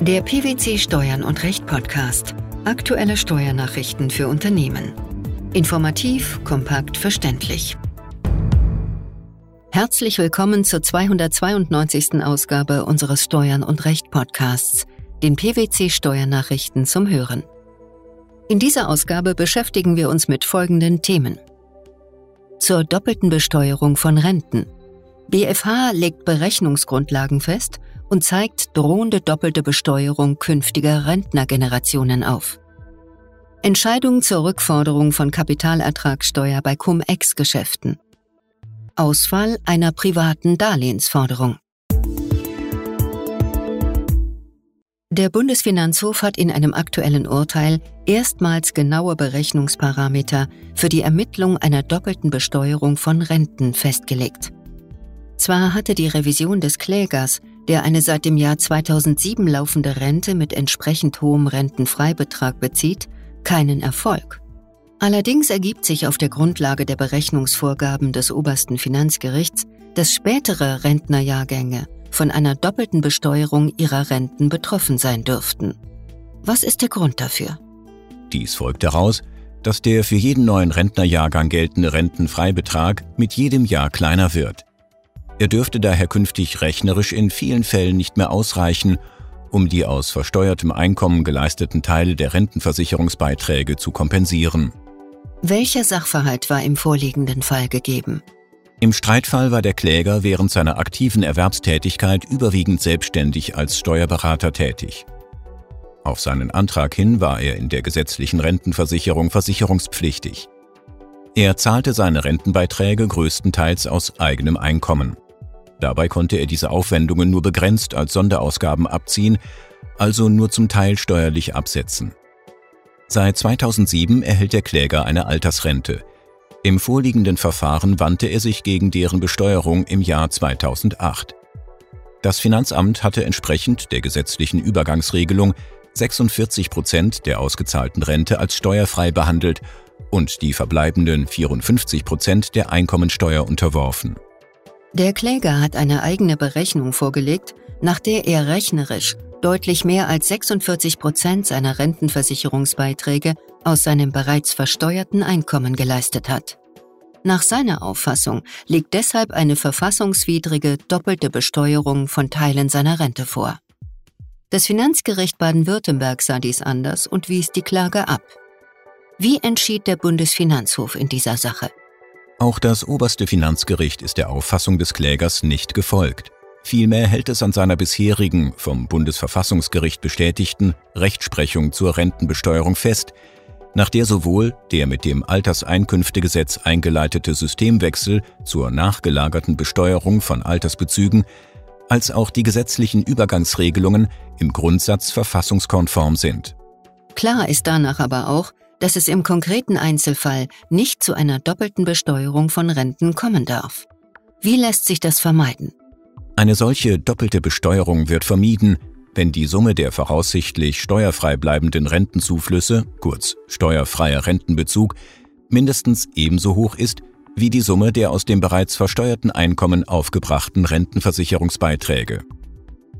Der PwC Steuern und Recht Podcast. Aktuelle Steuernachrichten für Unternehmen. Informativ, kompakt, verständlich. Herzlich willkommen zur 292. Ausgabe unseres Steuern und Recht Podcasts, den PwC Steuernachrichten zum Hören. In dieser Ausgabe beschäftigen wir uns mit folgenden Themen. Zur doppelten Besteuerung von Renten. BFH legt Berechnungsgrundlagen fest und zeigt drohende doppelte Besteuerung künftiger Rentnergenerationen auf. Entscheidung zur Rückforderung von Kapitalertragssteuer bei Cum-Ex-Geschäften. Ausfall einer privaten Darlehensforderung. Der Bundesfinanzhof hat in einem aktuellen Urteil erstmals genaue Berechnungsparameter für die Ermittlung einer doppelten Besteuerung von Renten festgelegt. Zwar hatte die Revision des Klägers der eine seit dem Jahr 2007 laufende Rente mit entsprechend hohem Rentenfreibetrag bezieht, keinen Erfolg. Allerdings ergibt sich auf der Grundlage der Berechnungsvorgaben des obersten Finanzgerichts, dass spätere Rentnerjahrgänge von einer doppelten Besteuerung ihrer Renten betroffen sein dürften. Was ist der Grund dafür? Dies folgt daraus, dass der für jeden neuen Rentnerjahrgang geltende Rentenfreibetrag mit jedem Jahr kleiner wird. Er dürfte daher künftig rechnerisch in vielen Fällen nicht mehr ausreichen, um die aus versteuertem Einkommen geleisteten Teile der Rentenversicherungsbeiträge zu kompensieren. Welcher Sachverhalt war im vorliegenden Fall gegeben? Im Streitfall war der Kläger während seiner aktiven Erwerbstätigkeit überwiegend selbstständig als Steuerberater tätig. Auf seinen Antrag hin war er in der gesetzlichen Rentenversicherung versicherungspflichtig. Er zahlte seine Rentenbeiträge größtenteils aus eigenem Einkommen. Dabei konnte er diese Aufwendungen nur begrenzt als Sonderausgaben abziehen, also nur zum Teil steuerlich absetzen. Seit 2007 erhält der Kläger eine Altersrente. Im vorliegenden Verfahren wandte er sich gegen deren Besteuerung im Jahr 2008. Das Finanzamt hatte entsprechend der gesetzlichen Übergangsregelung 46 Prozent der ausgezahlten Rente als steuerfrei behandelt und die verbleibenden 54 Prozent der Einkommensteuer unterworfen. Der Kläger hat eine eigene Berechnung vorgelegt, nach der er rechnerisch deutlich mehr als 46 Prozent seiner Rentenversicherungsbeiträge aus seinem bereits versteuerten Einkommen geleistet hat. Nach seiner Auffassung liegt deshalb eine verfassungswidrige doppelte Besteuerung von Teilen seiner Rente vor. Das Finanzgericht Baden-Württemberg sah dies anders und wies die Klage ab. Wie entschied der Bundesfinanzhof in dieser Sache? Auch das oberste Finanzgericht ist der Auffassung des Klägers nicht gefolgt. Vielmehr hält es an seiner bisherigen, vom Bundesverfassungsgericht bestätigten Rechtsprechung zur Rentenbesteuerung fest, nach der sowohl der mit dem Alterseinkünftegesetz eingeleitete Systemwechsel zur nachgelagerten Besteuerung von Altersbezügen als auch die gesetzlichen Übergangsregelungen im Grundsatz verfassungskonform sind. Klar ist danach aber auch, dass es im konkreten Einzelfall nicht zu einer doppelten Besteuerung von Renten kommen darf. Wie lässt sich das vermeiden? Eine solche doppelte Besteuerung wird vermieden, wenn die Summe der voraussichtlich steuerfrei bleibenden Rentenzuflüsse, kurz steuerfreier Rentenbezug, mindestens ebenso hoch ist wie die Summe der aus dem bereits versteuerten Einkommen aufgebrachten Rentenversicherungsbeiträge.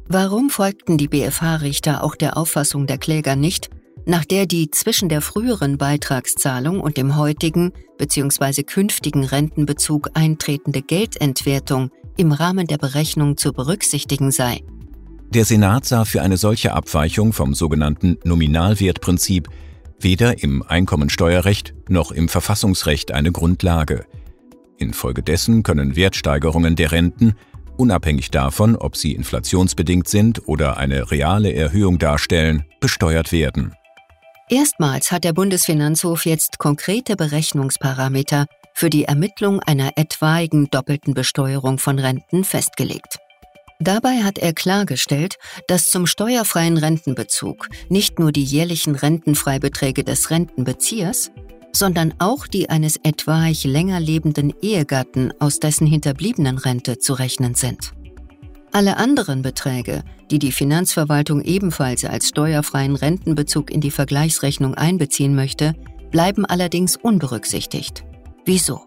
Warum folgten die BFH-Richter auch der Auffassung der Kläger nicht, nach der die zwischen der früheren Beitragszahlung und dem heutigen bzw. künftigen Rentenbezug eintretende Geldentwertung im Rahmen der Berechnung zu berücksichtigen sei. Der Senat sah für eine solche Abweichung vom sogenannten Nominalwertprinzip weder im Einkommensteuerrecht noch im Verfassungsrecht eine Grundlage. Infolgedessen können Wertsteigerungen der Renten, unabhängig davon, ob sie inflationsbedingt sind oder eine reale Erhöhung darstellen, besteuert werden. Erstmals hat der Bundesfinanzhof jetzt konkrete Berechnungsparameter für die Ermittlung einer etwaigen doppelten Besteuerung von Renten festgelegt. Dabei hat er klargestellt, dass zum steuerfreien Rentenbezug nicht nur die jährlichen Rentenfreibeträge des Rentenbeziehers, sondern auch die eines etwaig länger lebenden Ehegatten aus dessen hinterbliebenen Rente zu rechnen sind. Alle anderen Beträge, die die Finanzverwaltung ebenfalls als steuerfreien Rentenbezug in die Vergleichsrechnung einbeziehen möchte, bleiben allerdings unberücksichtigt. Wieso?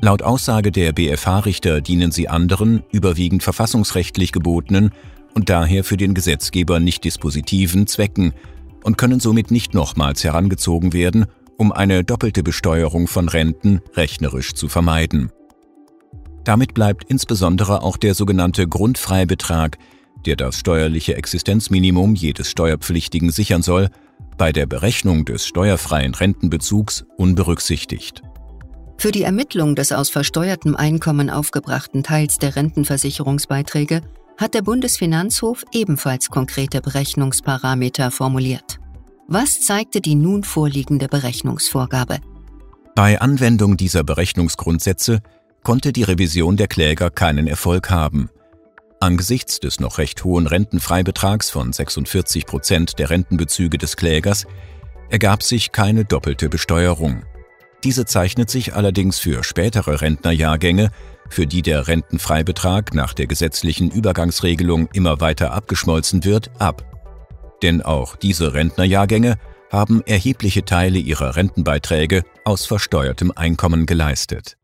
Laut Aussage der BFH-Richter dienen sie anderen, überwiegend verfassungsrechtlich gebotenen und daher für den Gesetzgeber nicht dispositiven Zwecken und können somit nicht nochmals herangezogen werden, um eine doppelte Besteuerung von Renten rechnerisch zu vermeiden. Damit bleibt insbesondere auch der sogenannte Grundfreibetrag, der das steuerliche Existenzminimum jedes Steuerpflichtigen sichern soll, bei der Berechnung des steuerfreien Rentenbezugs unberücksichtigt. Für die Ermittlung des aus versteuertem Einkommen aufgebrachten Teils der Rentenversicherungsbeiträge hat der Bundesfinanzhof ebenfalls konkrete Berechnungsparameter formuliert. Was zeigte die nun vorliegende Berechnungsvorgabe? Bei Anwendung dieser Berechnungsgrundsätze konnte die Revision der Kläger keinen Erfolg haben. Angesichts des noch recht hohen Rentenfreibetrags von 46 Prozent der Rentenbezüge des Klägers ergab sich keine doppelte Besteuerung. Diese zeichnet sich allerdings für spätere Rentnerjahrgänge, für die der Rentenfreibetrag nach der gesetzlichen Übergangsregelung immer weiter abgeschmolzen wird, ab. Denn auch diese Rentnerjahrgänge haben erhebliche Teile ihrer Rentenbeiträge aus versteuertem Einkommen geleistet.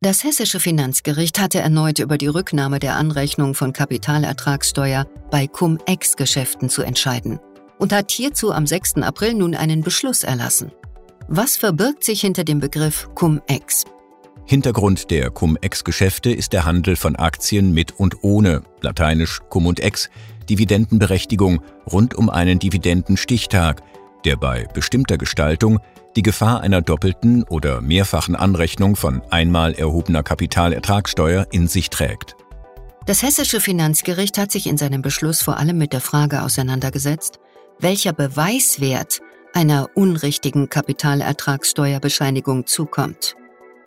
Das hessische Finanzgericht hatte erneut über die Rücknahme der Anrechnung von Kapitalertragssteuer bei Cum-Ex-Geschäften zu entscheiden und hat hierzu am 6. April nun einen Beschluss erlassen. Was verbirgt sich hinter dem Begriff Cum-Ex? Hintergrund der Cum-Ex-Geschäfte ist der Handel von Aktien mit und ohne, lateinisch Cum und Ex, Dividendenberechtigung rund um einen Dividendenstichtag, der bei bestimmter Gestaltung die Gefahr einer doppelten oder mehrfachen Anrechnung von einmal erhobener Kapitalertragssteuer in sich trägt. Das hessische Finanzgericht hat sich in seinem Beschluss vor allem mit der Frage auseinandergesetzt, welcher Beweiswert einer unrichtigen Kapitalertragssteuerbescheinigung zukommt.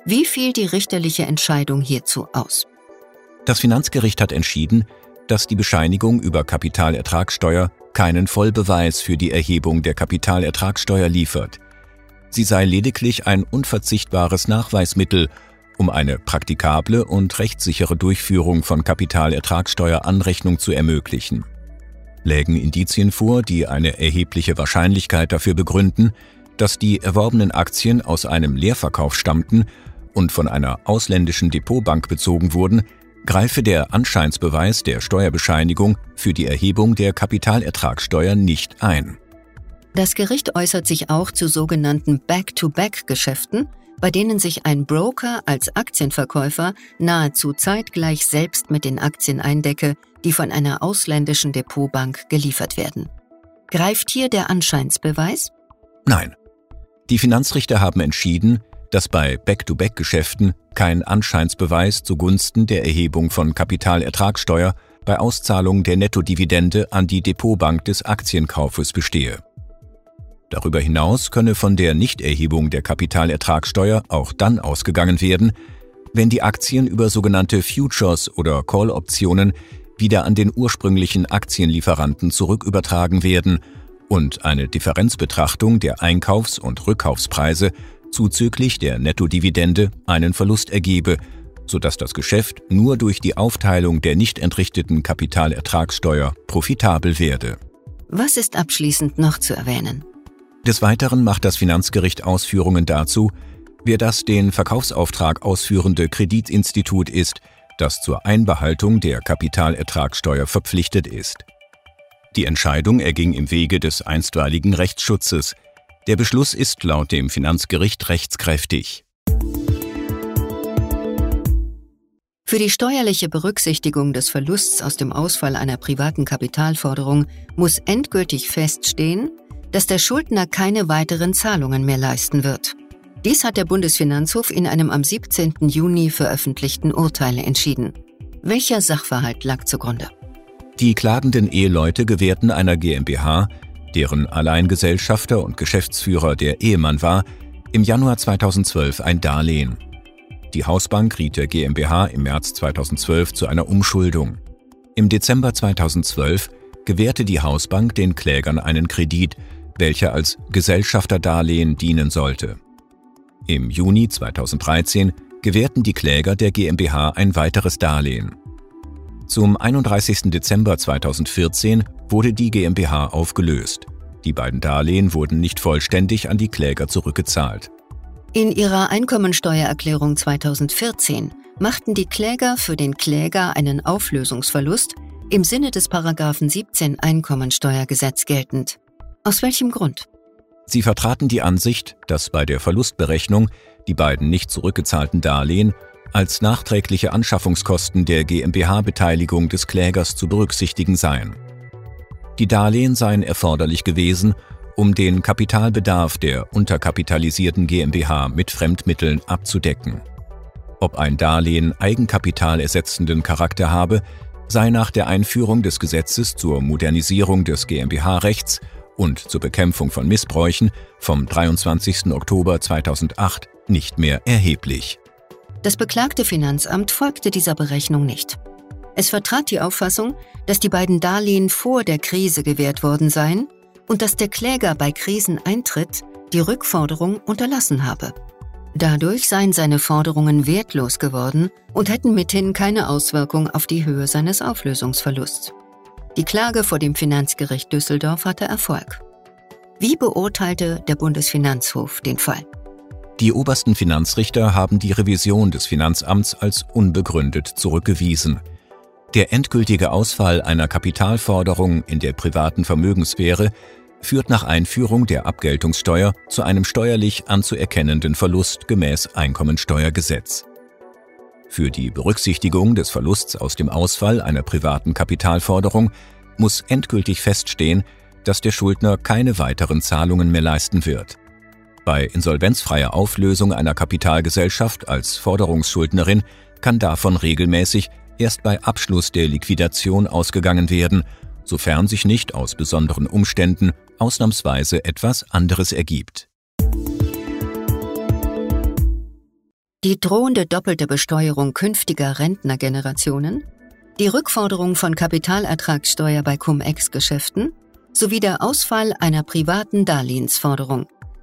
Wie fiel die richterliche Entscheidung hierzu aus? Das Finanzgericht hat entschieden, dass die Bescheinigung über Kapitalertragssteuer keinen Vollbeweis für die Erhebung der Kapitalertragssteuer liefert. Sie sei lediglich ein unverzichtbares Nachweismittel, um eine praktikable und rechtssichere Durchführung von Kapitalertragssteueranrechnung zu ermöglichen lägen Indizien vor, die eine erhebliche Wahrscheinlichkeit dafür begründen, dass die erworbenen Aktien aus einem Leerverkauf stammten und von einer ausländischen Depotbank bezogen wurden, greife der Anscheinsbeweis der Steuerbescheinigung für die Erhebung der Kapitalertragssteuer nicht ein. Das Gericht äußert sich auch zu sogenannten Back-to-Back-Geschäften, bei denen sich ein Broker als Aktienverkäufer nahezu zeitgleich selbst mit den Aktien eindecke, die von einer ausländischen Depotbank geliefert werden. Greift hier der Anscheinsbeweis? Nein. Die Finanzrichter haben entschieden, dass bei Back-to-Back-Geschäften kein Anscheinsbeweis zugunsten der Erhebung von Kapitalertragssteuer bei Auszahlung der Nettodividende an die Depotbank des Aktienkaufes bestehe. Darüber hinaus könne von der Nichterhebung der Kapitalertragssteuer auch dann ausgegangen werden, wenn die Aktien über sogenannte Futures oder Call-Optionen wieder an den ursprünglichen Aktienlieferanten zurückübertragen werden und eine Differenzbetrachtung der Einkaufs- und Rückkaufspreise zuzüglich der Nettodividende einen Verlust ergebe, sodass das Geschäft nur durch die Aufteilung der nicht entrichteten Kapitalertragssteuer profitabel werde. Was ist abschließend noch zu erwähnen? Des Weiteren macht das Finanzgericht Ausführungen dazu, wer das den Verkaufsauftrag ausführende Kreditinstitut ist, das zur Einbehaltung der Kapitalertragssteuer verpflichtet ist. Die Entscheidung erging im Wege des einstweiligen Rechtsschutzes. Der Beschluss ist laut dem Finanzgericht rechtskräftig. Für die steuerliche Berücksichtigung des Verlusts aus dem Ausfall einer privaten Kapitalforderung muss endgültig feststehen, dass der Schuldner keine weiteren Zahlungen mehr leisten wird. Dies hat der Bundesfinanzhof in einem am 17. Juni veröffentlichten Urteil entschieden. Welcher Sachverhalt lag zugrunde? Die klagenden Eheleute gewährten einer GmbH, deren Alleingesellschafter und Geschäftsführer der Ehemann war, im Januar 2012 ein Darlehen. Die Hausbank riet der GmbH im März 2012 zu einer Umschuldung. Im Dezember 2012 gewährte die Hausbank den Klägern einen Kredit, welcher als Gesellschafterdarlehen dienen sollte. Im Juni 2013 gewährten die Kläger der GmbH ein weiteres Darlehen. Zum 31. Dezember 2014 wurde die GmbH aufgelöst. Die beiden Darlehen wurden nicht vollständig an die Kläger zurückgezahlt. In ihrer Einkommensteuererklärung 2014 machten die Kläger für den Kläger einen Auflösungsverlust im Sinne des Paragraphen 17 Einkommensteuergesetz geltend. Aus welchem Grund? Sie vertraten die Ansicht, dass bei der Verlustberechnung die beiden nicht zurückgezahlten Darlehen als nachträgliche Anschaffungskosten der GmbH-Beteiligung des Klägers zu berücksichtigen seien. Die Darlehen seien erforderlich gewesen, um den Kapitalbedarf der unterkapitalisierten GmbH mit Fremdmitteln abzudecken. Ob ein Darlehen Eigenkapital ersetzenden Charakter habe, sei nach der Einführung des Gesetzes zur Modernisierung des GmbH-Rechts und zur Bekämpfung von Missbräuchen vom 23. Oktober 2008 nicht mehr erheblich. Das beklagte Finanzamt folgte dieser Berechnung nicht. Es vertrat die Auffassung, dass die beiden Darlehen vor der Krise gewährt worden seien und dass der Kläger bei Kriseneintritt die Rückforderung unterlassen habe. Dadurch seien seine Forderungen wertlos geworden und hätten mithin keine Auswirkung auf die Höhe seines Auflösungsverlusts. Die Klage vor dem Finanzgericht Düsseldorf hatte Erfolg. Wie beurteilte der Bundesfinanzhof den Fall? Die obersten Finanzrichter haben die Revision des Finanzamts als unbegründet zurückgewiesen. Der endgültige Ausfall einer Kapitalforderung in der privaten Vermögenssphäre führt nach Einführung der Abgeltungssteuer zu einem steuerlich anzuerkennenden Verlust gemäß Einkommensteuergesetz. Für die Berücksichtigung des Verlusts aus dem Ausfall einer privaten Kapitalforderung muss endgültig feststehen, dass der Schuldner keine weiteren Zahlungen mehr leisten wird. Bei insolvenzfreier Auflösung einer Kapitalgesellschaft als Forderungsschuldnerin kann davon regelmäßig erst bei Abschluss der Liquidation ausgegangen werden, sofern sich nicht aus besonderen Umständen ausnahmsweise etwas anderes ergibt. Die drohende doppelte Besteuerung künftiger Rentnergenerationen, die Rückforderung von Kapitalertragssteuer bei Cum-Ex-Geschäften sowie der Ausfall einer privaten Darlehensforderung.